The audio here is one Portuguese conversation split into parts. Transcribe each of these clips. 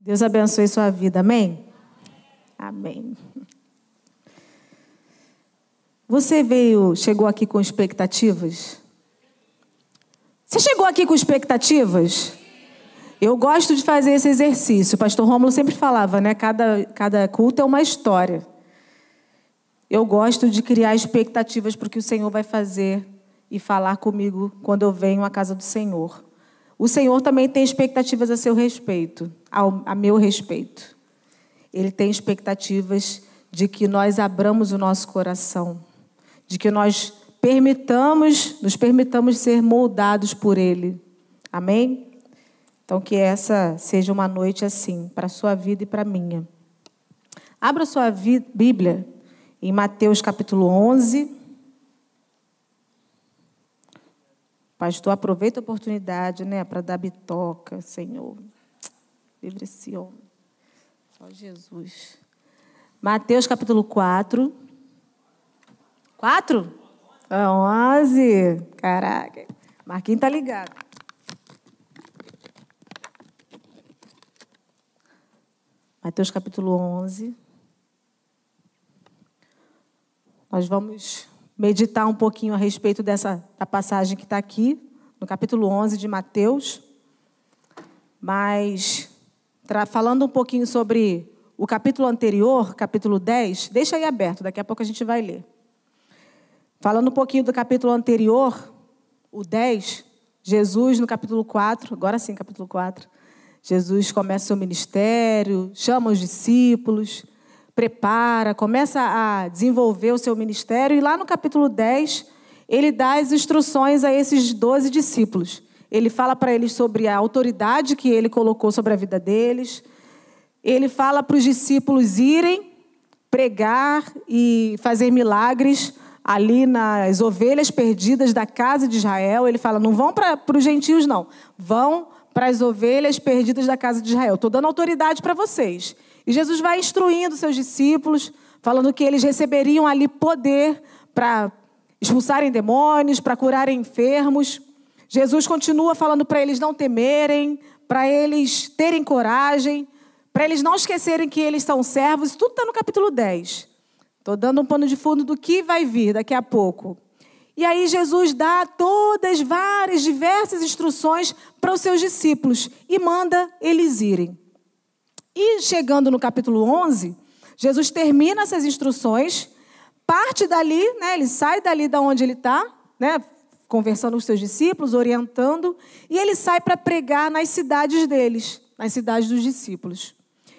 Deus abençoe sua vida, amém? Amém. Você veio, chegou aqui com expectativas? Você chegou aqui com expectativas? Eu gosto de fazer esse exercício. O pastor Rômulo sempre falava, né? Cada, cada culto é uma história. Eu gosto de criar expectativas para o que o Senhor vai fazer e falar comigo quando eu venho à casa do Senhor. O Senhor também tem expectativas a seu respeito, ao, a meu respeito. Ele tem expectativas de que nós abramos o nosso coração, de que nós permitamos, nos permitamos ser moldados por Ele. Amém? Então, que essa seja uma noite assim, para a sua vida e para a minha. Abra sua Bíblia em Mateus capítulo 11. Pastor, aproveita a oportunidade, né, para dar bitoca, Senhor. Livre esse homem. Só Jesus. Mateus capítulo 4. 4? 11. Caraca. Marquinhos tá ligado. Mateus capítulo 11. Nós vamos meditar um pouquinho a respeito dessa da passagem que está aqui, no capítulo 11 de Mateus. Mas, falando um pouquinho sobre o capítulo anterior, capítulo 10, deixa aí aberto, daqui a pouco a gente vai ler. Falando um pouquinho do capítulo anterior, o 10, Jesus no capítulo 4, agora sim, capítulo 4, Jesus começa seu ministério, chama os discípulos, prepara, começa a desenvolver o seu ministério, e lá no capítulo 10, ele dá as instruções a esses doze discípulos. Ele fala para eles sobre a autoridade que ele colocou sobre a vida deles. Ele fala para os discípulos irem pregar e fazer milagres ali nas ovelhas perdidas da casa de Israel. Ele fala: não vão para os gentios, não. Vão para as ovelhas perdidas da casa de Israel. Estou dando autoridade para vocês. E Jesus vai instruindo seus discípulos, falando que eles receberiam ali poder para expulsarem demônios, para curarem enfermos. Jesus continua falando para eles não temerem, para eles terem coragem, para eles não esquecerem que eles são servos. Tudo está no capítulo 10. Estou dando um pano de fundo do que vai vir daqui a pouco. E aí Jesus dá todas, várias, diversas instruções para os seus discípulos e manda eles irem. E chegando no capítulo 11, Jesus termina essas instruções, parte dali, né, ele sai dali da onde ele está, né, conversando com os seus discípulos, orientando, e ele sai para pregar nas cidades deles, nas cidades dos discípulos.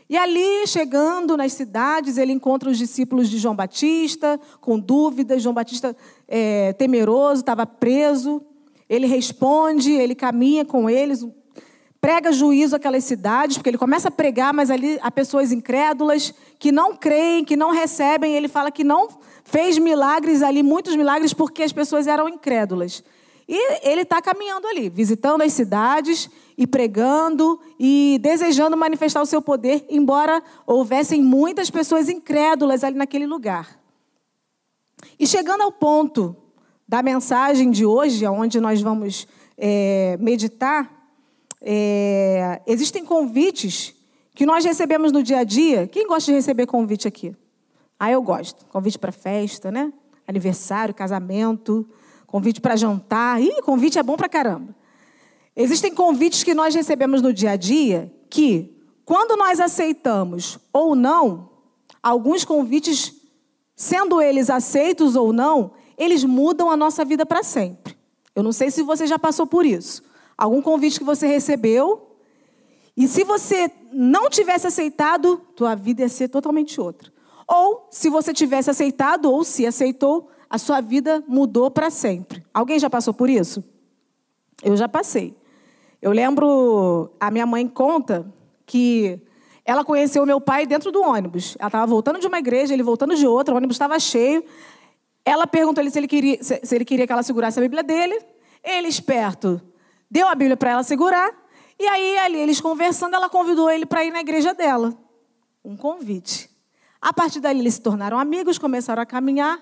E ali, chegando nas cidades, ele encontra os discípulos de João Batista, com dúvidas. João Batista, é, temeroso, estava preso. Ele responde, ele caminha com eles, prega juízo àquelas cidades, porque ele começa a pregar, mas ali há pessoas incrédulas que não creem, que não recebem. Ele fala que não fez milagres ali, muitos milagres, porque as pessoas eram incrédulas. E ele está caminhando ali, visitando as cidades e pregando e desejando manifestar o seu poder, embora houvessem muitas pessoas incrédulas ali naquele lugar. E chegando ao ponto da mensagem de hoje, onde nós vamos é, meditar, é, existem convites que nós recebemos no dia a dia. Quem gosta de receber convite aqui? Ah, eu gosto. Convite para festa, né? Aniversário, casamento, convite para jantar. Ih, convite é bom para caramba. Existem convites que nós recebemos no dia a dia que, quando nós aceitamos ou não, alguns convites, sendo eles aceitos ou não, eles mudam a nossa vida para sempre. Eu não sei se você já passou por isso algum convite que você recebeu, e se você não tivesse aceitado, tua vida ia ser totalmente outra. Ou se você tivesse aceitado ou se aceitou, a sua vida mudou para sempre. Alguém já passou por isso? Eu já passei. Eu lembro, a minha mãe conta que ela conheceu meu pai dentro do ônibus. Ela estava voltando de uma igreja, ele voltando de outra, o ônibus estava cheio. Ela perguntou ele se ele queria, se ele queria que ela segurasse a Bíblia dele. Ele, esperto, deu a Bíblia para ela segurar. E aí, ali, eles conversando, ela convidou ele para ir na igreja dela. Um convite. A partir dali, eles se tornaram amigos, começaram a caminhar,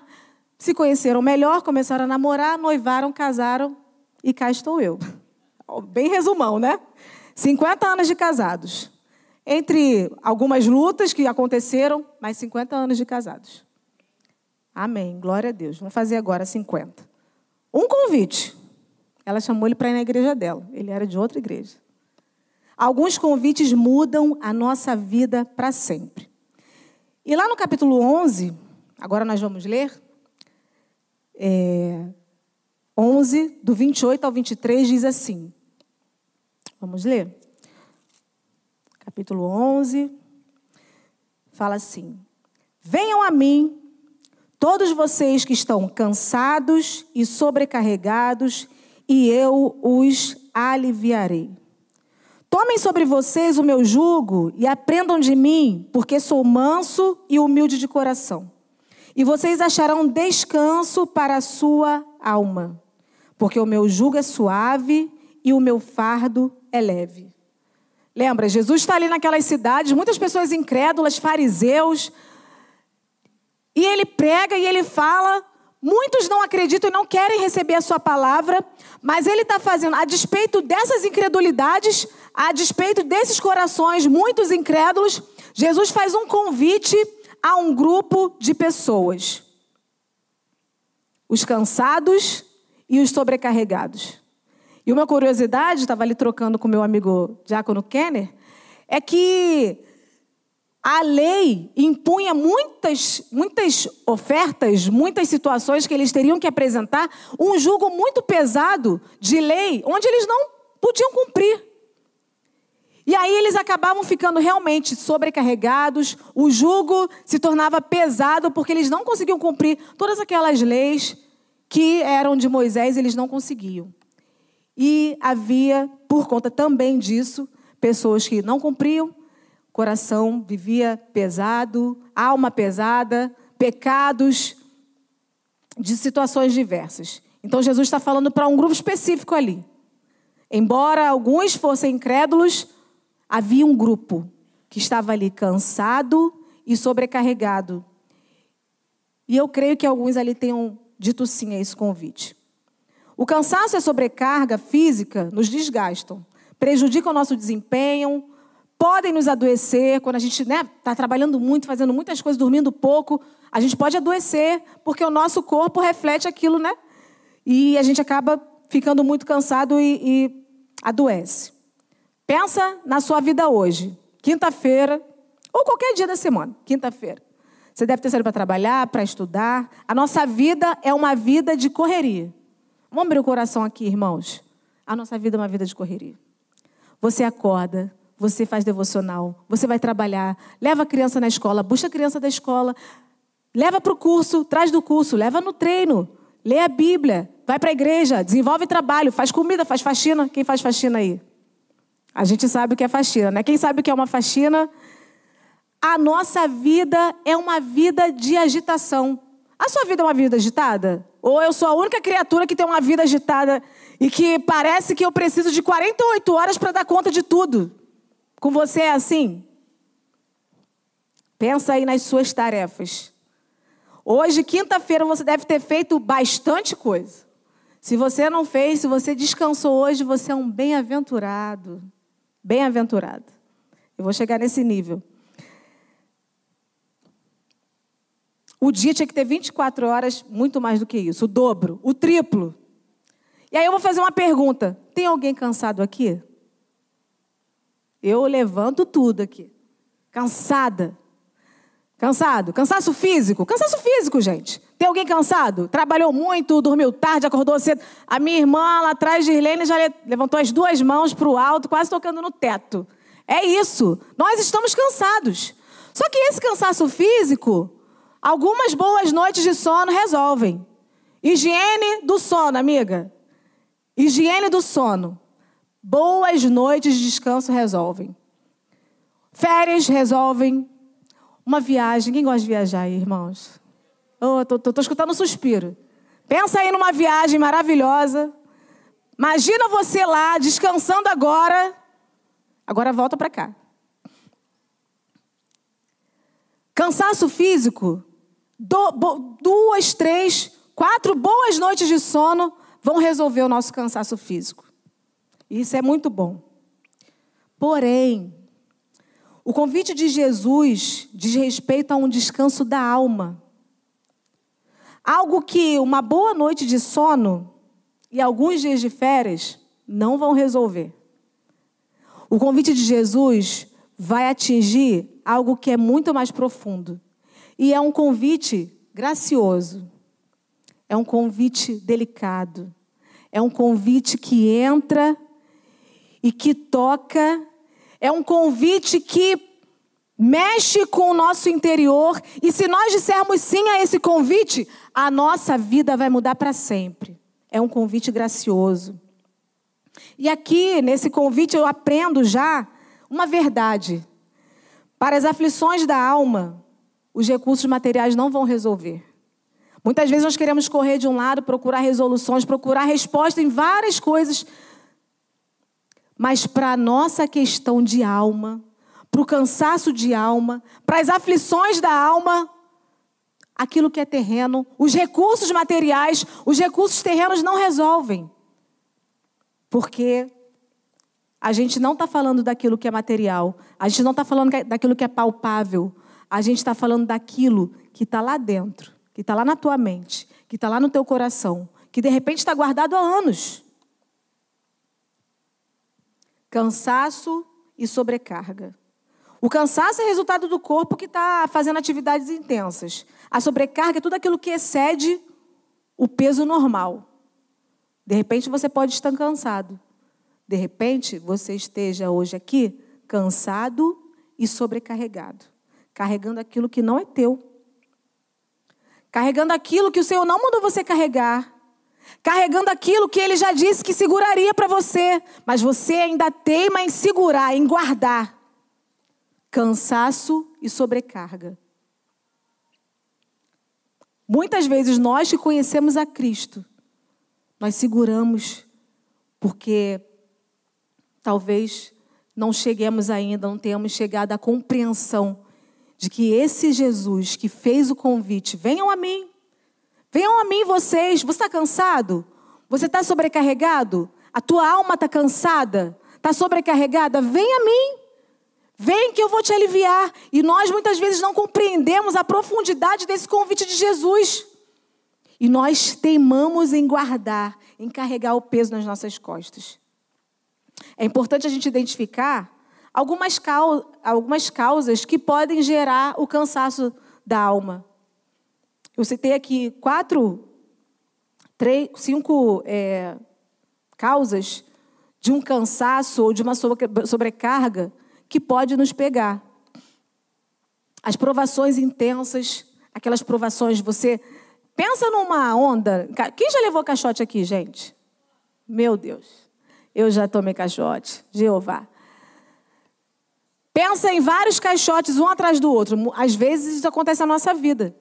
se conheceram melhor, começaram a namorar, noivaram, casaram e cá estou eu. Bem resumão, né? 50 anos de casados. entre algumas lutas que aconteceram, mais 50 anos de casados. Amém. Glória a Deus. Vamos fazer agora 50. Um convite. Ela chamou ele para ir na igreja dela. Ele era de outra igreja. Alguns convites mudam a nossa vida para sempre. E lá no capítulo 11, agora nós vamos ler, é, 11, do 28 ao 23, diz assim. Vamos ler? Capítulo 11, fala assim: Venham a mim, todos vocês que estão cansados e sobrecarregados, e eu os aliviarei. Tomem sobre vocês o meu jugo e aprendam de mim, porque sou manso e humilde de coração. E vocês acharão descanso para a sua alma, porque o meu jugo é suave e o meu fardo é leve. Lembra, Jesus está ali naquelas cidades, muitas pessoas incrédulas, fariseus, e ele prega e ele fala Muitos não acreditam e não querem receber a sua palavra, mas ele está fazendo, a despeito dessas incredulidades, a despeito desses corações muitos incrédulos, Jesus faz um convite a um grupo de pessoas: os cansados e os sobrecarregados. E uma curiosidade, estava ali trocando com meu amigo Diácono Kenner, é que a lei impunha muitas, muitas ofertas, muitas situações que eles teriam que apresentar, um jugo muito pesado de lei, onde eles não podiam cumprir. E aí eles acabavam ficando realmente sobrecarregados, o jugo se tornava pesado porque eles não conseguiam cumprir todas aquelas leis que eram de Moisés, eles não conseguiam. E havia, por conta também disso, pessoas que não cumpriam, coração vivia pesado, alma pesada, pecados de situações diversas. Então Jesus está falando para um grupo específico ali. Embora alguns fossem incrédulos, havia um grupo que estava ali cansado e sobrecarregado. E eu creio que alguns ali tenham dito sim a esse convite. O cansaço e a sobrecarga física nos desgastam, prejudicam o nosso desempenho, podem nos adoecer quando a gente está né, tá trabalhando muito, fazendo muitas coisas, dormindo pouco. A gente pode adoecer porque o nosso corpo reflete aquilo, né? E a gente acaba ficando muito cansado e, e adoece. Pensa na sua vida hoje, quinta-feira, ou qualquer dia da semana, quinta-feira. Você deve ter saído para trabalhar, para estudar. A nossa vida é uma vida de correria. Vamos abrir o coração aqui, irmãos. A nossa vida é uma vida de correria. Você acorda, você faz devocional, você vai trabalhar, leva a criança na escola, busca a criança da escola, leva para o curso, traz do curso, leva no treino, lê a Bíblia, vai para a igreja, desenvolve trabalho, faz comida, faz faxina. Quem faz faxina aí? A gente sabe o que é faxina, né? Quem sabe o que é uma faxina? A nossa vida é uma vida de agitação. A sua vida é uma vida agitada? Ou eu sou a única criatura que tem uma vida agitada e que parece que eu preciso de 48 horas para dar conta de tudo? Com você é assim? Pensa aí nas suas tarefas. Hoje, quinta-feira, você deve ter feito bastante coisa. Se você não fez, se você descansou hoje, você é um bem-aventurado. Bem-aventurado. Eu vou chegar nesse nível. O dia tinha que ter 24 horas, muito mais do que isso, o dobro, o triplo. E aí eu vou fazer uma pergunta: tem alguém cansado aqui? Eu levanto tudo aqui. Cansada. Cansado? Cansaço físico? Cansaço físico, gente. Tem alguém cansado? Trabalhou muito, dormiu tarde, acordou cedo. A minha irmã lá atrás de Irlene já levantou as duas mãos para o alto, quase tocando no teto. É isso. Nós estamos cansados. Só que esse cansaço físico, algumas boas noites de sono resolvem. Higiene do sono, amiga. Higiene do sono. Boas noites de descanso resolvem. Férias resolvem. Uma viagem. Quem gosta de viajar aí, irmãos? Oh, escutando um suspiro. Pensa aí numa viagem maravilhosa. Imagina você lá, descansando agora. Agora volta para cá. Cansaço físico. Do, bo, duas, três, quatro boas noites de sono vão resolver o nosso cansaço físico. Isso é muito bom. Porém, O convite de Jesus diz respeito a um descanso da alma. Algo que uma boa noite de sono e alguns dias de férias não vão resolver. O convite de Jesus vai atingir algo que é muito mais profundo. E é um convite gracioso. É um convite delicado. É um convite que entra e que toca. É um convite que mexe com o nosso interior. E se nós dissermos sim a esse convite, a nossa vida vai mudar para sempre. É um convite gracioso. E aqui, nesse convite, eu aprendo já uma verdade. Para as aflições da alma, os recursos materiais não vão resolver. Muitas vezes nós queremos correr de um lado, procurar resoluções, procurar resposta em várias coisas. Mas para a nossa questão de alma, para o cansaço de alma, para as aflições da alma, aquilo que é terreno, os recursos materiais, os recursos terrenos não resolvem. Porque a gente não está falando daquilo que é material, a gente não está falando daquilo que é palpável, a gente está falando daquilo que está lá dentro, que está lá na tua mente, que está lá no teu coração, que de repente está guardado há anos. Cansaço e sobrecarga. O cansaço é resultado do corpo que está fazendo atividades intensas. A sobrecarga é tudo aquilo que excede o peso normal. De repente você pode estar cansado. De repente você esteja hoje aqui cansado e sobrecarregado, carregando aquilo que não é teu. Carregando aquilo que o Senhor não mandou você carregar. Carregando aquilo que ele já disse que seguraria para você, mas você ainda teima em segurar, em guardar. Cansaço e sobrecarga. Muitas vezes nós que conhecemos a Cristo, nós seguramos porque talvez não cheguemos ainda, não tenhamos chegado à compreensão de que esse Jesus que fez o convite, venham a mim, venham a mim vocês. Você está cansado? Você está sobrecarregado? A tua alma está cansada? Está sobrecarregada? Vem a mim. Vem que eu vou te aliviar. E nós muitas vezes não compreendemos a profundidade desse convite de Jesus. E nós teimamos em guardar, em carregar o peso nas nossas costas. É importante a gente identificar algumas, cau algumas causas que podem gerar o cansaço da alma. Eu citei aqui quatro, três, cinco é, causas de um cansaço ou de uma sobrecarga que pode nos pegar. As provações intensas, aquelas provações, você Pensa numa onda. Quem já levou caixote aqui, gente? Meu Deus. Eu já tomei caixote. Jeová. Pensa em vários caixotes, um atrás do outro. Às vezes isso acontece na nossa vida.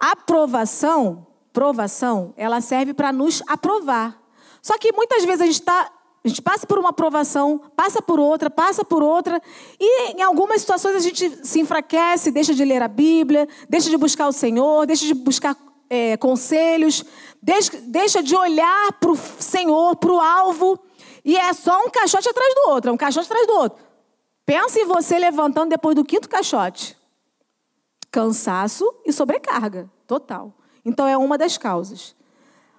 Aprovação, provação, ela serve para nos aprovar. Só que muitas vezes a gente está a gente passa por uma aprovação, passa por outra, passa por outra, e em algumas situações a gente se enfraquece, deixa de ler a Bíblia, deixa de buscar o Senhor, deixa de buscar é, conselhos, deixa, deixa de olhar para o Senhor, para o alvo, e é só um caixote atrás do outro, é um caixote atrás do outro. Pensa em você levantando depois do quinto caixote. Cansaço e sobrecarga, total. Então é uma das causas.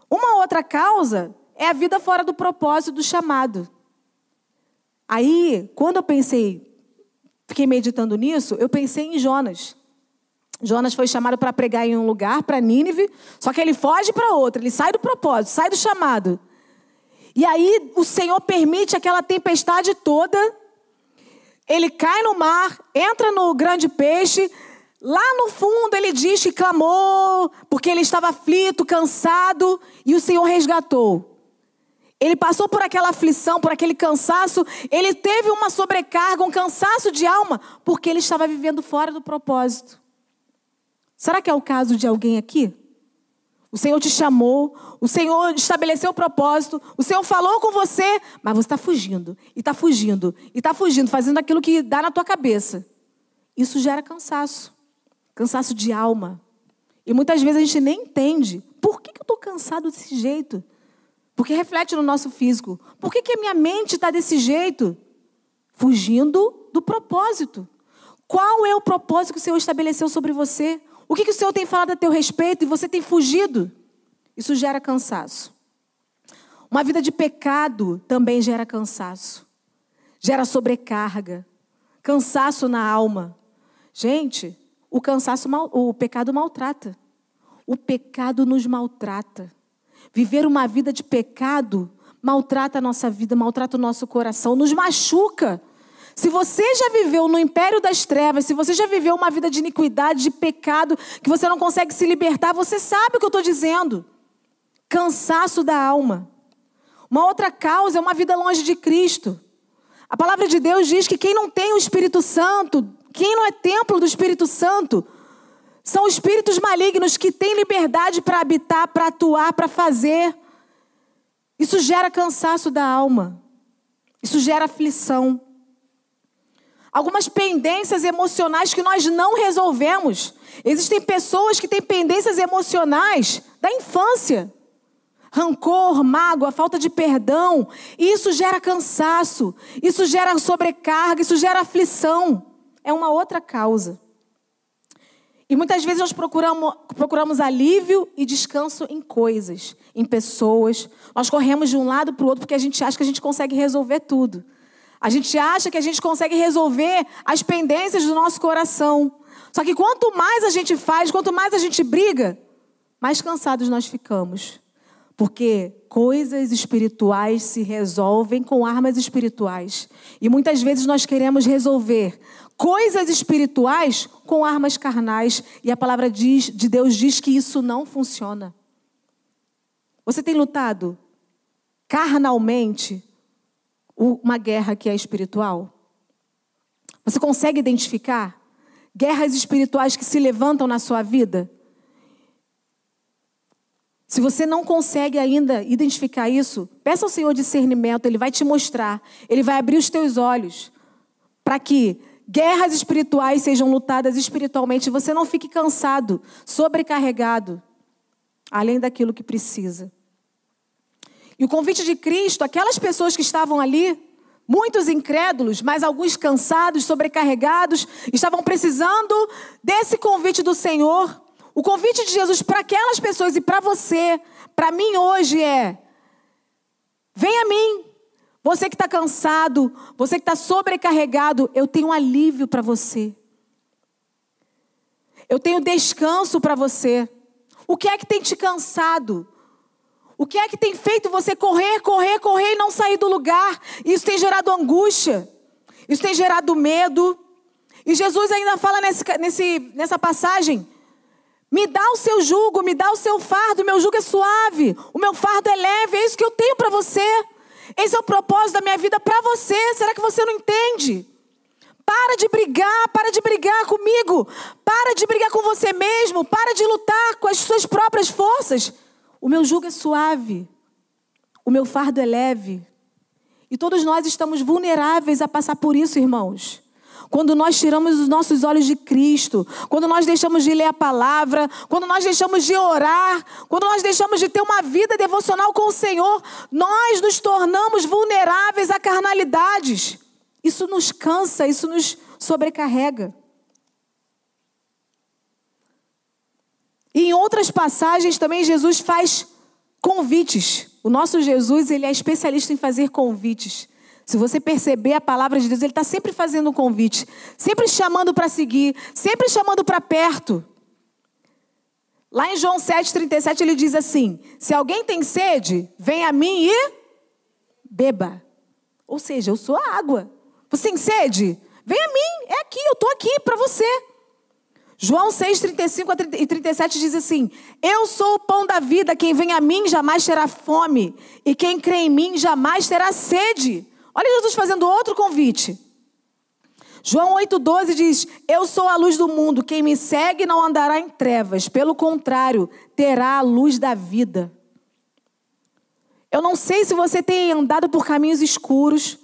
Uma outra causa é a vida fora do propósito do chamado. Aí, quando eu pensei, fiquei meditando nisso, eu pensei em Jonas. Jonas foi chamado para pregar em um lugar, para Nínive, só que ele foge para outro, ele sai do propósito, sai do chamado. E aí o Senhor permite aquela tempestade toda, ele cai no mar, entra no grande peixe, lá no fundo ele diz que clamou, porque ele estava aflito, cansado, e o Senhor resgatou. Ele passou por aquela aflição, por aquele cansaço, ele teve uma sobrecarga, um cansaço de alma, porque ele estava vivendo fora do propósito. Será que é o caso de alguém aqui? O Senhor te chamou, o Senhor estabeleceu o propósito, o Senhor falou com você, mas você está fugindo, e está fugindo, e está fugindo, fazendo aquilo que dá na tua cabeça. Isso gera cansaço, cansaço de alma. E muitas vezes a gente nem entende. Por que, eu estou cansado desse jeito? Porque reflete no nosso físico. Por que, que a minha mente está desse jeito? Fugindo do propósito. Qual é o propósito que o Senhor estabeleceu sobre você? O que, que o Senhor tem falado a teu respeito e você tem fugido? Isso gera cansaço. Uma vida de pecado também gera cansaço, gera sobrecarga, cansaço na alma. Gente, o cansaço, o pecado maltrata. O pecado nos maltrata. Viver uma vida de pecado maltrata a nossa vida, maltrata o nosso coração, nos machuca. Se você já viveu no império das trevas, se você já viveu uma vida de iniquidade, de pecado, que você não consegue se libertar, você sabe o que eu estou dizendo. Cansaço da alma. Uma outra causa é uma vida longe de Cristo. A palavra de Deus diz que quem não tem o Espírito Santo, quem não é templo do Espírito Santo, são espíritos malignos que têm liberdade para habitar, para atuar, para fazer. Isso gera cansaço da alma. Isso gera aflição. Algumas pendências emocionais que nós não resolvemos. Existem pessoas que têm pendências emocionais da infância rancor, mágoa, falta de perdão. Isso gera cansaço, isso gera sobrecarga, isso gera aflição. É uma outra causa. E muitas vezes nós procuramos, procuramos alívio e descanso em coisas, em pessoas. Nós corremos de um lado para o outro porque a gente acha que a gente consegue resolver tudo. A gente acha que a gente consegue resolver as pendências do nosso coração. Só que quanto mais a gente faz, quanto mais a gente briga, mais cansados nós ficamos. Porque coisas espirituais se resolvem com armas espirituais. E muitas vezes nós queremos resolver coisas espirituais com armas carnais. E a palavra diz, de Deus diz que isso não funciona. Você tem lutado carnalmente uma guerra que é espiritual? Você consegue identificar guerras espirituais que se levantam na sua vida? Se você não consegue ainda identificar isso, peça ao Senhor discernimento, Ele vai te mostrar, Ele vai abrir os teus olhos para que guerras espirituais sejam lutadas espiritualmente e você não fique cansado, sobrecarregado, além daquilo que precisa. E o convite de Cristo, aquelas pessoas que estavam ali, muitos incrédulos, mas alguns cansados, sobrecarregados, estavam precisando desse convite do Senhor o convite de Jesus para aquelas pessoas e para você, para mim hoje é: vem a mim. Você que está cansado, você que está sobrecarregado, eu tenho alívio para você. Eu tenho descanso para você. O que é que tem te cansado? O que é que tem feito você correr, correr, correr e não sair do lugar? Isso tem gerado angústia. Isso tem gerado medo. E Jesus ainda fala nesse, nesse, nessa passagem me dá o seu jugo, me dá o seu fardo, meu jugo é suave, o meu fardo é leve, é isso que eu tenho para você. Esse é o propósito da minha vida para você. Será que você não entende? Para de brigar, para de brigar comigo, para de brigar com você mesmo, para de lutar com as suas próprias forças. O meu jugo é suave, o meu fardo é leve. E todos nós estamos vulneráveis a passar por isso, irmãos. Quando nós tiramos os nossos olhos de Cristo, quando nós deixamos de ler a palavra, quando nós deixamos de orar, quando nós deixamos de ter uma vida devocional com o Senhor, nós nos tornamos vulneráveis a carnalidades. Isso nos cansa, isso nos sobrecarrega. E em outras passagens também Jesus faz convites. O nosso Jesus, ele é especialista em fazer convites. Se você perceber a palavra de Deus, Ele está sempre fazendo um convite, sempre chamando para seguir, sempre chamando para perto. Lá em João 7,37 ele diz assim: Se alguém tem sede, vem a mim e beba. Ou seja, eu sou a água. Você tem sede? Vem a mim, é aqui, eu estou aqui para você. João 6, 35 e 37 diz assim: Eu sou o pão da vida, quem vem a mim jamais terá fome, e quem crê em mim jamais terá sede. Olha Jesus fazendo outro convite. João 8,12 diz: Eu sou a luz do mundo, quem me segue não andará em trevas, pelo contrário, terá a luz da vida. Eu não sei se você tem andado por caminhos escuros,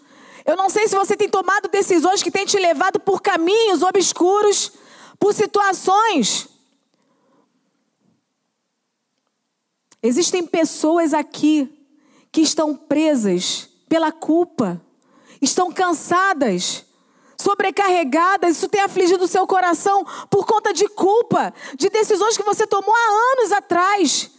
eu não sei se você tem tomado decisões que têm te levado por caminhos obscuros, por situações. Existem pessoas aqui que estão presas pela culpa, estão cansadas, sobrecarregadas, isso tem afligido o seu coração por conta de culpa, de decisões que você tomou há anos atrás.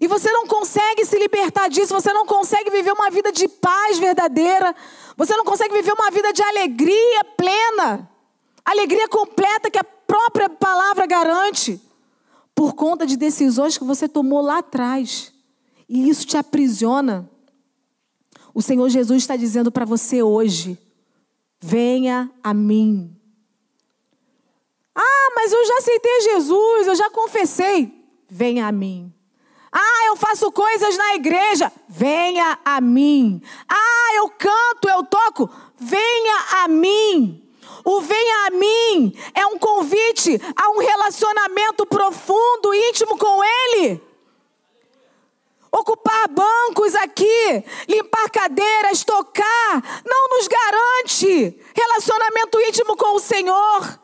E você não consegue se libertar disso, você não consegue viver uma vida de paz verdadeira, você não consegue viver uma vida de alegria plena, alegria completa que a própria palavra garante, por conta de decisões que você tomou lá atrás. E isso te aprisiona. O Senhor Jesus está dizendo para você hoje: venha a mim. Ah, mas eu já aceitei Jesus, eu já confessei. Venha a mim. Ah, eu faço coisas na igreja. Venha a mim. Ah, eu canto, eu toco. Venha a mim. O venha a mim é um convite a um relacionamento profundo, íntimo com Ele. Ocupar bancos aqui, limpar cadeiras, tocar, não nos garante relacionamento íntimo com o Senhor.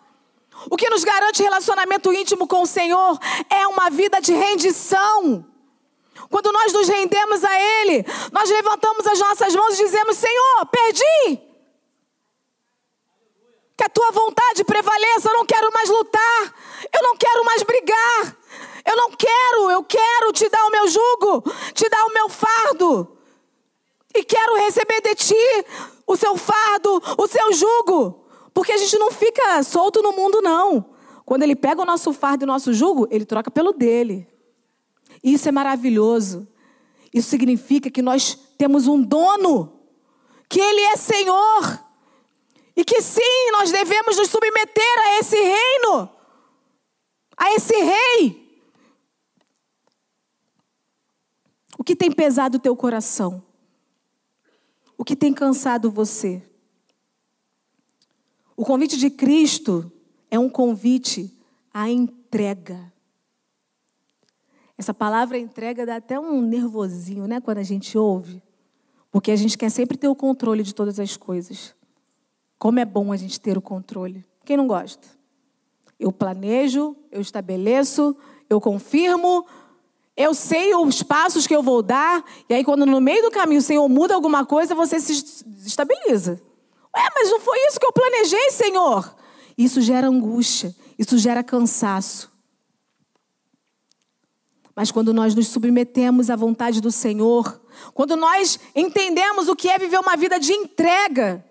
O que nos garante relacionamento íntimo com o Senhor é uma vida de rendição. Quando nós nos rendemos a Ele, nós levantamos as nossas mãos e dizemos: Senhor, perdi. Que a tua vontade prevaleça. Eu não quero mais lutar. Eu não quero mais brigar. Eu não quero. Eu quero te dar o meu jugo, te dar o meu fardo. E quero receber de ti o seu fardo, o seu jugo. Porque a gente não fica solto no mundo, não. Quando ele pega o nosso fardo e o nosso jugo, ele troca pelo dele. Isso é maravilhoso. Isso significa que nós temos um dono, que Ele é Senhor, e que sim, nós devemos nos submeter a esse reino, a esse rei. O que tem pesado o teu coração? O que tem cansado você? O convite de Cristo é um convite à entrega. Essa palavra entrega dá até um nervosinho, né, quando a gente ouve. Porque a gente quer sempre ter o controle de todas as coisas. Como é bom a gente ter o controle. Quem não gosta? Eu planejo, eu estabeleço, eu confirmo, eu sei os passos que eu vou dar, e aí quando no meio do caminho o Senhor muda alguma coisa, você se estabiliza. Ué, mas não foi isso que eu planejei, Senhor. Isso gera angústia, isso gera cansaço. Mas quando nós nos submetemos à vontade do Senhor, quando nós entendemos o que é viver uma vida de entrega,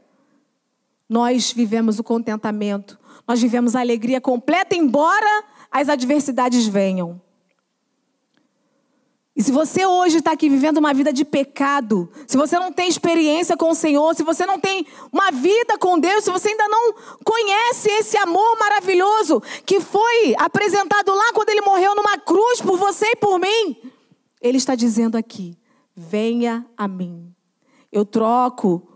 nós vivemos o contentamento, nós vivemos a alegria completa, embora as adversidades venham. E se você hoje está aqui vivendo uma vida de pecado, se você não tem experiência com o Senhor, se você não tem uma vida com Deus, se você ainda não conhece esse amor maravilhoso que foi apresentado lá quando ele morreu numa cruz por você e por mim, ele está dizendo aqui: venha a mim. Eu troco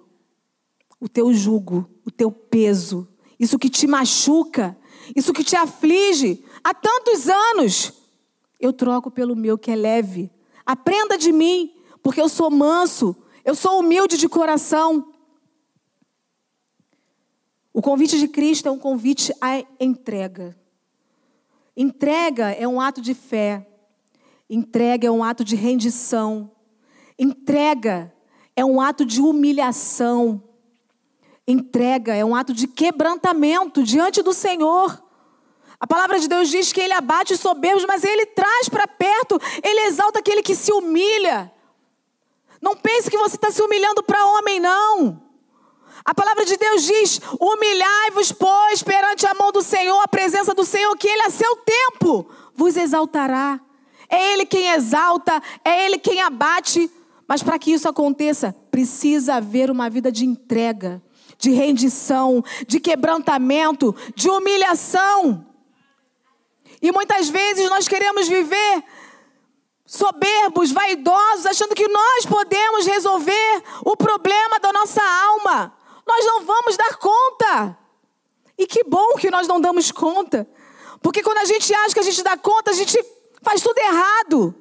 o teu jugo, o teu peso, isso que te machuca, isso que te aflige há tantos anos eu troco pelo meu que é leve. Aprenda de mim, porque eu sou manso, eu sou humilde de coração. O convite de Cristo é um convite à entrega. Entrega é um ato de fé. Entrega é um ato de rendição. Entrega é um ato de humilhação. Entrega é um ato de quebrantamento diante do Senhor. A palavra de Deus diz que ele abate os soberbos, mas ele traz para perto, ele exalta aquele que se humilha. Não pense que você está se humilhando para homem, não. A palavra de Deus diz: humilhai-vos, pois, perante a mão do Senhor, a presença do Senhor, que Ele a seu tempo vos exaltará. É Ele quem exalta, é Ele quem abate. Mas para que isso aconteça, precisa haver uma vida de entrega, de rendição, de quebrantamento, de humilhação. E muitas vezes nós queremos viver soberbos, vaidosos, achando que nós podemos resolver o problema da nossa alma. Nós não vamos dar conta. E que bom que nós não damos conta. Porque quando a gente acha que a gente dá conta, a gente faz tudo errado.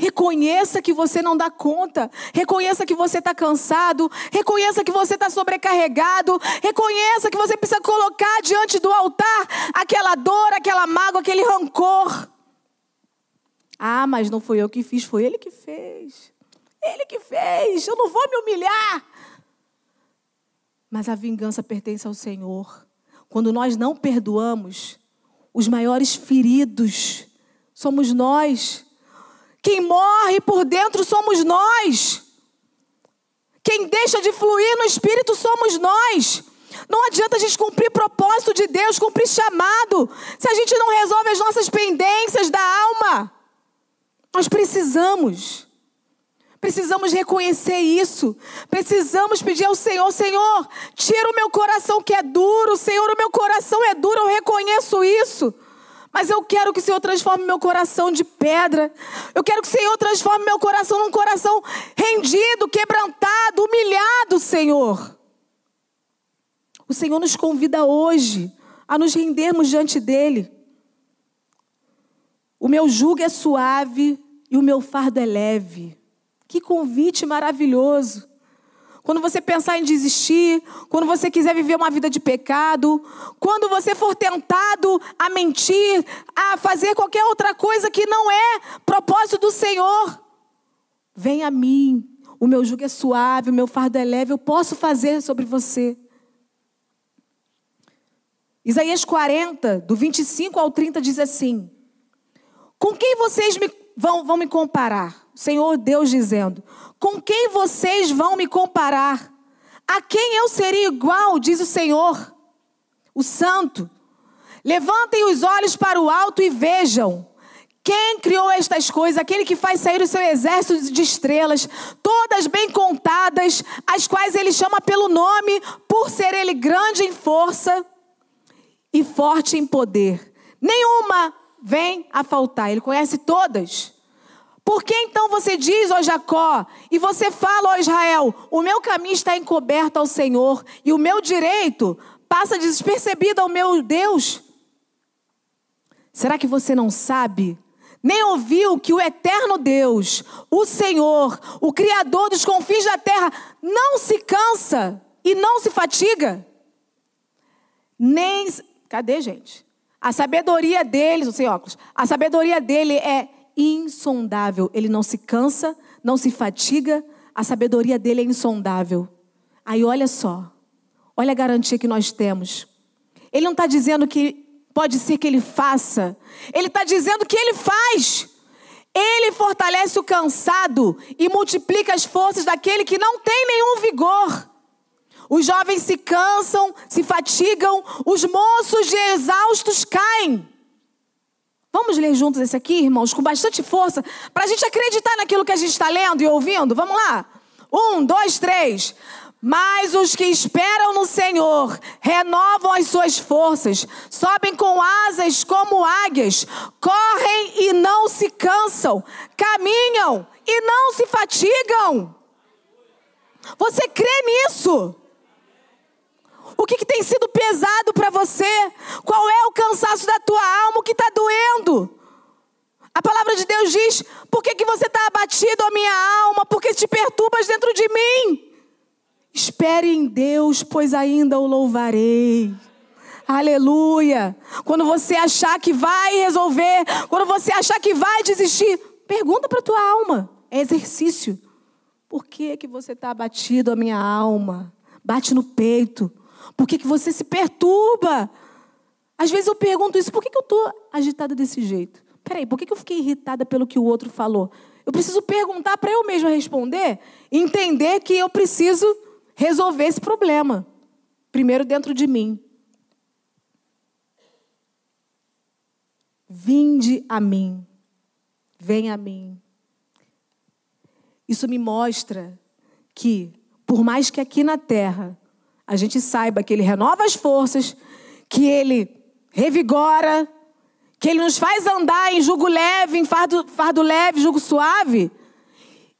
Reconheça que você não dá conta. Reconheça que você está cansado. Reconheça que você está sobrecarregado. Reconheça que você precisa colocar diante do altar aquela dor, aquela mágoa, aquele rancor. Ah, mas não foi eu que fiz, foi ele que fez. Ele que fez. Eu não vou me humilhar. Mas a vingança pertence ao Senhor. Quando nós não perdoamos, os maiores feridos somos nós. Quem morre por dentro somos nós. Quem deixa de fluir no Espírito somos nós. Não adianta a gente cumprir propósito de Deus, cumprir chamado, se a gente não resolve as nossas pendências da alma. Nós precisamos. Precisamos reconhecer isso. Precisamos pedir ao Senhor: Senhor, tira o meu coração que é duro. Senhor, o meu coração é duro, eu reconheço isso. Mas eu quero que o Senhor transforme meu coração de pedra. Eu quero que o Senhor transforme meu coração num coração rendido, quebrantado, humilhado, Senhor. O Senhor nos convida hoje a nos rendermos diante dEle. O meu jugo é suave e o meu fardo é leve. Que convite maravilhoso. Quando você pensar em desistir, quando você quiser viver uma vida de pecado, quando você for tentado a mentir, a fazer qualquer outra coisa que não é propósito do Senhor, vem a mim. O meu jugo é suave, o meu fardo é leve, eu posso fazer sobre você. Isaías 40, do 25 ao 30, diz assim: Com quem vocês me, vão, vão me comparar? Senhor Deus dizendo: Com quem vocês vão me comparar? A quem eu seria igual, diz o Senhor, o Santo. Levantem os olhos para o alto e vejam. Quem criou estas coisas? Aquele que faz sair o seu exército de estrelas, todas bem contadas, as quais ele chama pelo nome, por ser ele grande em força e forte em poder. Nenhuma vem a faltar. Ele conhece todas. Por que então você diz, ó Jacó, e você fala, ó Israel, o meu caminho está encoberto ao Senhor e o meu direito passa despercebido ao meu Deus? Será que você não sabe? Nem ouviu que o eterno Deus, o Senhor, o Criador dos confins da terra, não se cansa e não se fatiga? Nem Cadê, gente? A sabedoria dele, sem óculos, a sabedoria dele é insondável. Ele não se cansa, não se fatiga, a sabedoria dele é insondável. Aí olha só, olha a garantia que nós temos. Ele não está dizendo que pode ser que ele faça, ele está dizendo que ele faz. Ele fortalece o cansado e multiplica as forças daquele que não tem nenhum vigor. Os jovens se cansam, se fatigam, os moços de exaustos caem. Vamos ler juntos esse aqui, irmãos, com bastante força, para a gente acreditar naquilo que a gente está lendo e ouvindo? Vamos lá? Um, dois, três. Mas os que esperam no Senhor renovam as suas forças, sobem com asas como águias, correm e não se cansam, caminham e não se fatigam. Você crê nisso? O que, que tem sido pesado para você? Qual é o cansaço da tua alma? O que está doendo? A palavra de Deus diz: por que, que você está abatido, a minha alma? Porque te perturbas dentro de mim. Espere em Deus, pois ainda o louvarei. Aleluia. Quando você achar que vai resolver, quando você achar que vai desistir, pergunta para tua alma. É exercício. Por que, que você está abatido, a minha alma? Bate no peito. Por que, que você se perturba? Às vezes eu pergunto isso, por que, que eu estou agitada desse jeito? Peraí, por que, que eu fiquei irritada pelo que o outro falou? Eu preciso perguntar para eu mesma responder, entender que eu preciso resolver esse problema. Primeiro dentro de mim. Vinde a mim. Vem a mim. Isso me mostra que, por mais que aqui na terra a gente saiba que Ele renova as forças, que Ele revigora, que Ele nos faz andar em jugo leve, em fardo, fardo leve, jugo suave.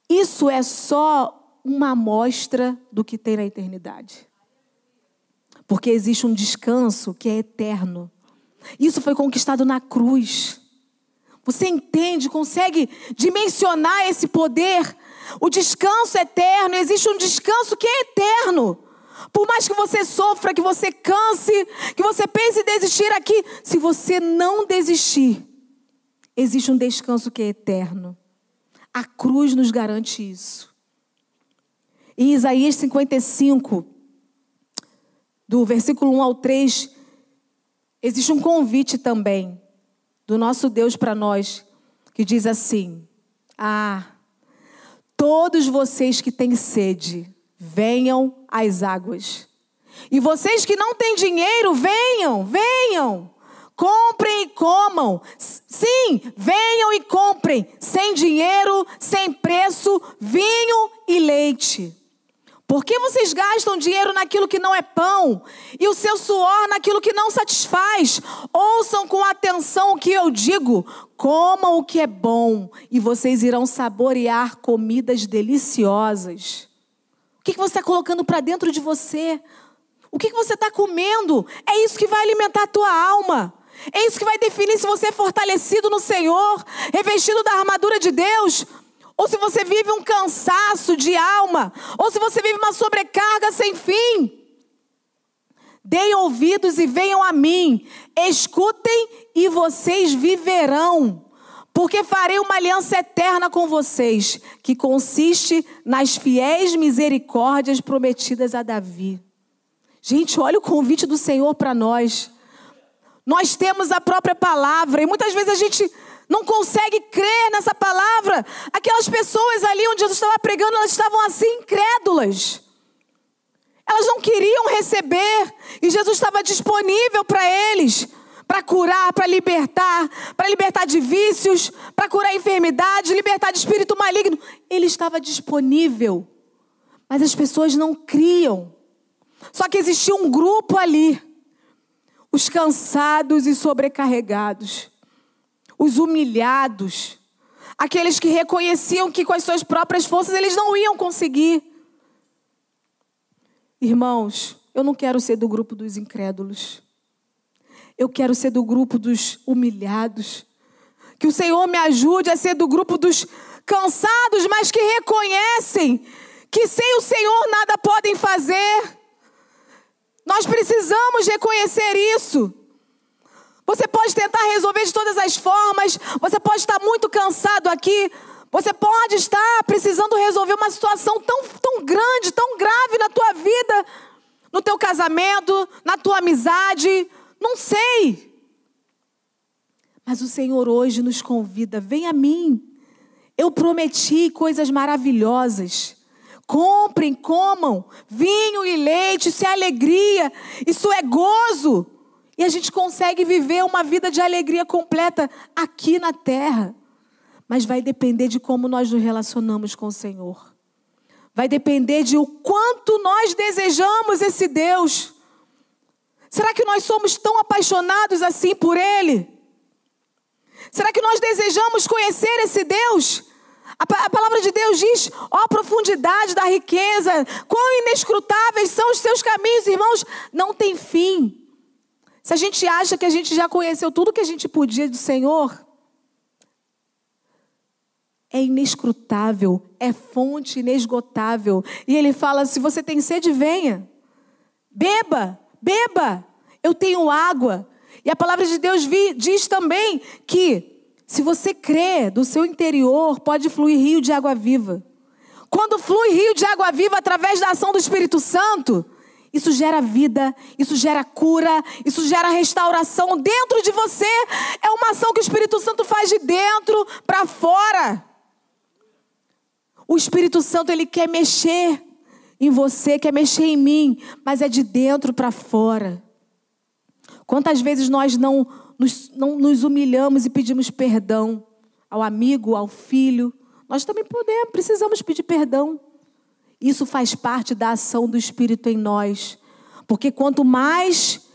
Isso é só uma amostra do que tem na eternidade. Porque existe um descanso que é eterno. Isso foi conquistado na cruz. Você entende, consegue dimensionar esse poder? O descanso eterno, existe um descanso que é eterno. Por mais que você sofra, que você canse, que você pense em desistir aqui, se você não desistir, existe um descanso que é eterno. A cruz nos garante isso. Em Isaías 55, do versículo 1 ao 3, existe um convite também do nosso Deus para nós, que diz assim: Ah, todos vocês que têm sede, venham às águas. E vocês que não têm dinheiro, venham, venham. Comprem e comam. Sim, venham e comprem. Sem dinheiro, sem preço, vinho e leite. Por que vocês gastam dinheiro naquilo que não é pão e o seu suor naquilo que não satisfaz? Ouçam com atenção o que eu digo. Comam o que é bom e vocês irão saborear comidas deliciosas. O que você está colocando para dentro de você? O que você está comendo? É isso que vai alimentar a tua alma. É isso que vai definir se você é fortalecido no Senhor, revestido da armadura de Deus, ou se você vive um cansaço de alma, ou se você vive uma sobrecarga sem fim. Deem ouvidos e venham a mim, escutem e vocês viverão, porque farei uma aliança eterna com vocês, que consiste nas fiéis misericórdias prometidas a Davi. Gente, olha o convite do Senhor para nós. Nós temos a própria palavra e muitas vezes a gente não consegue crer nessa palavra. Aquelas pessoas ali onde Jesus estava pregando, elas estavam assim incrédulas. Elas não queriam receber e Jesus estava disponível para eles, para curar, para libertar, para libertar de vícios, para curar enfermidade, libertar de espírito maligno. Ele estava disponível, mas as pessoas não criam. Só que existia um grupo ali os cansados e sobrecarregados, os humilhados, aqueles que reconheciam que com as suas próprias forças eles não iam conseguir. Irmãos, eu não quero ser do grupo dos incrédulos. Eu quero ser do grupo dos humilhados. Que o Senhor me ajude a ser do grupo dos cansados, mas que reconhecem que sem o Senhor nada podem fazer. Nós precisamos reconhecer isso. Você pode tentar resolver de todas as formas, você pode estar muito cansado aqui, você pode estar precisando resolver uma situação tão, tão grande, tão grave na tua vida, no teu casamento, na tua amizade, não sei. Mas o Senhor hoje nos convida, vem a mim. Eu prometi coisas maravilhosas. Comprem, comam vinho e leite, isso é alegria, isso é gozo. E a gente consegue viver uma vida de alegria completa aqui na terra. Mas vai depender de como nós nos relacionamos com o Senhor. Vai depender de o quanto nós desejamos esse Deus. Será que nós somos tão apaixonados assim por Ele? Será que nós desejamos conhecer esse Deus? A, palavra de Deus diz: ó, a profundidade da riqueza, quão inescrutáveis são os seus caminhos, irmãos, não tem fim. Se a gente acha que a gente já conheceu tudo que a gente podia do Senhor, é inescrutável, é fonte inesgotável. E ele fala: se você tem sede, venha, beba, beba, eu tenho água. E a palavra de Deus diz também que se você crê, do seu interior pode fluir rio de água viva. Quando flui rio de água viva através da ação do Espírito Santo, isso gera vida, isso gera cura, isso gera restauração dentro de você. É uma ação que o Espírito Santo faz de dentro para fora. O Espírito Santo ele quer mexer em você, quer mexer em mim, mas é de dentro para fora. Quantas vezes nós não nos, não nos humilhamos e pedimos perdão ao amigo, ao filho, nós também podemos, precisamos pedir perdão. Isso faz parte da ação do Espírito em nós. Porque quanto mais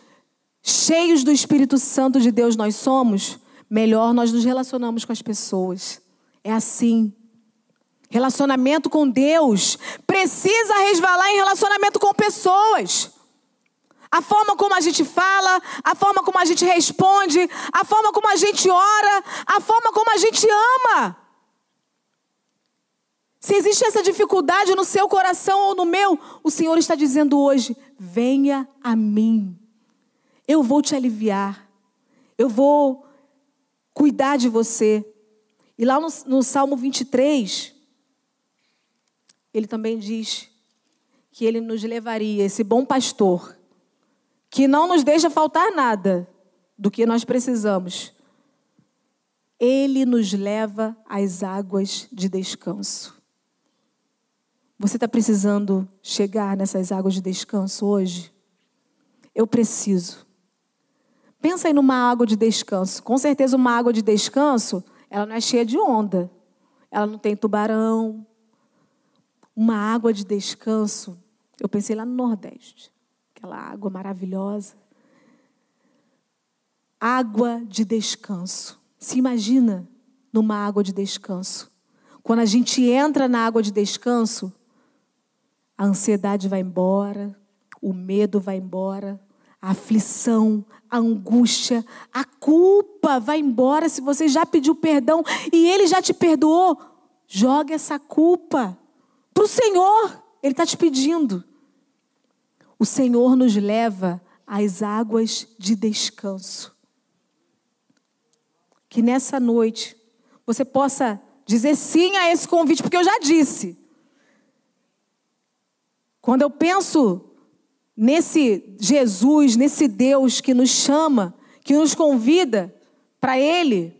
cheios do Espírito Santo de Deus nós somos, melhor nós nos relacionamos com as pessoas. É assim. Relacionamento com Deus precisa resvalar em relacionamento com pessoas. A forma como a gente fala, a forma como a gente responde, a forma como a gente ora, a forma como a gente ama. Se existe essa dificuldade no seu coração ou no meu, o Senhor está dizendo hoje: venha a mim. Eu vou te aliviar. Eu vou cuidar de você. E lá no, no Salmo 23, ele também diz que ele nos levaria, esse bom pastor, que não nos deixa faltar nada do que nós precisamos, ele nos leva às águas de descanso. Você está precisando chegar nessas águas de descanso hoje? Eu preciso. Pensa aí numa água de descanso. Com certeza, uma água de descanso, ela não é cheia de onda. Ela não tem tubarão. Uma água de descanso, eu pensei lá no Nordeste. Aquela água maravilhosa. Água de descanso. Se imagina numa água de descanso. Quando a gente entra na água de descanso, a ansiedade vai embora, o medo vai embora, a aflição, a angústia, a culpa vai embora. Se você já pediu perdão e ele já te perdoou, joga essa culpa para o Senhor. Ele está te pedindo. O Senhor nos leva às águas de descanso que nessa noite você possa dizer sim a esse convite, porque eu já disse. Quando eu penso nesse Jesus, nesse Deus que nos chama, que nos convida para Ele,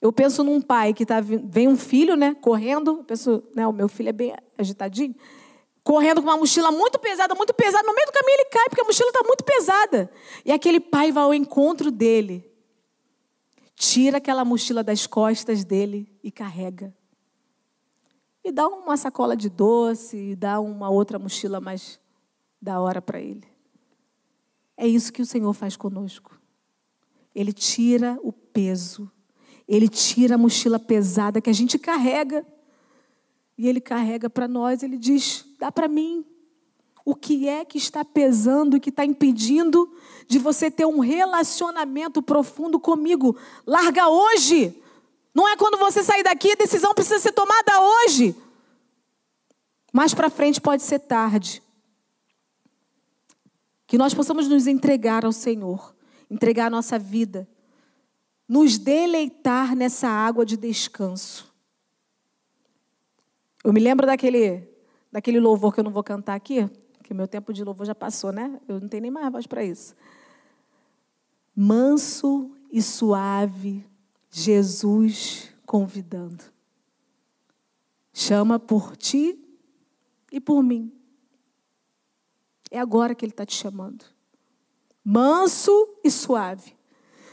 eu penso num pai que tá, vem um filho, né, correndo, penso, né, o meu filho é bem agitadinho, correndo com uma mochila muito pesada, muito pesada, no meio do caminho ele cai porque a mochila está muito pesada. E aquele pai vai ao encontro dele tira aquela mochila das costas dele e carrega. E dá uma sacola de doce, e dá uma outra mochila mais da hora para ele. É isso que o Senhor faz conosco. Ele tira o peso, ele tira a mochila pesada que a gente carrega, e ele carrega para nós, ele diz: dá para mim. O que é que está pesando e que está impedindo de você ter um relacionamento profundo comigo? Larga hoje. Não é quando você sair daqui, a decisão precisa ser tomada hoje. Mais para frente pode ser tarde. Que nós possamos nos entregar ao Senhor, entregar a nossa vida, nos deleitar nessa água de descanso. Eu me lembro daquele, daquele louvor que eu não vou cantar aqui, que meu tempo de louvor já passou, né? Eu não tenho nem mais voz para isso. Manso e suave, Jesus convidando. Chama por ti e por mim. É agora que Ele está te chamando. Manso e suave.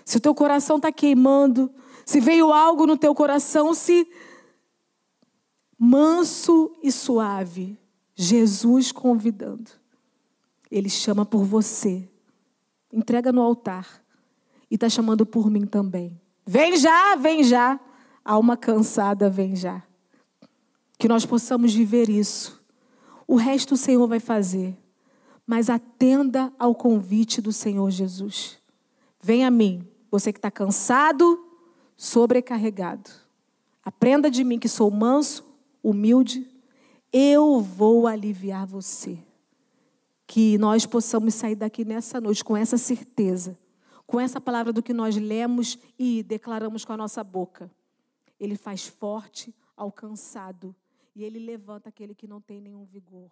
Se o teu coração está queimando, se veio algo no teu coração, se manso e suave, Jesus convidando. Ele chama por você. Entrega no altar. E está chamando por mim também. Vem já, vem já. Alma cansada, vem já. Que nós possamos viver isso. O resto o Senhor vai fazer. Mas atenda ao convite do Senhor Jesus. Vem a mim, você que está cansado, sobrecarregado. Aprenda de mim que sou manso, humilde eu vou aliviar você. Que nós possamos sair daqui nessa noite com essa certeza, com essa palavra do que nós lemos e declaramos com a nossa boca. Ele faz forte ao cansado e ele levanta aquele que não tem nenhum vigor.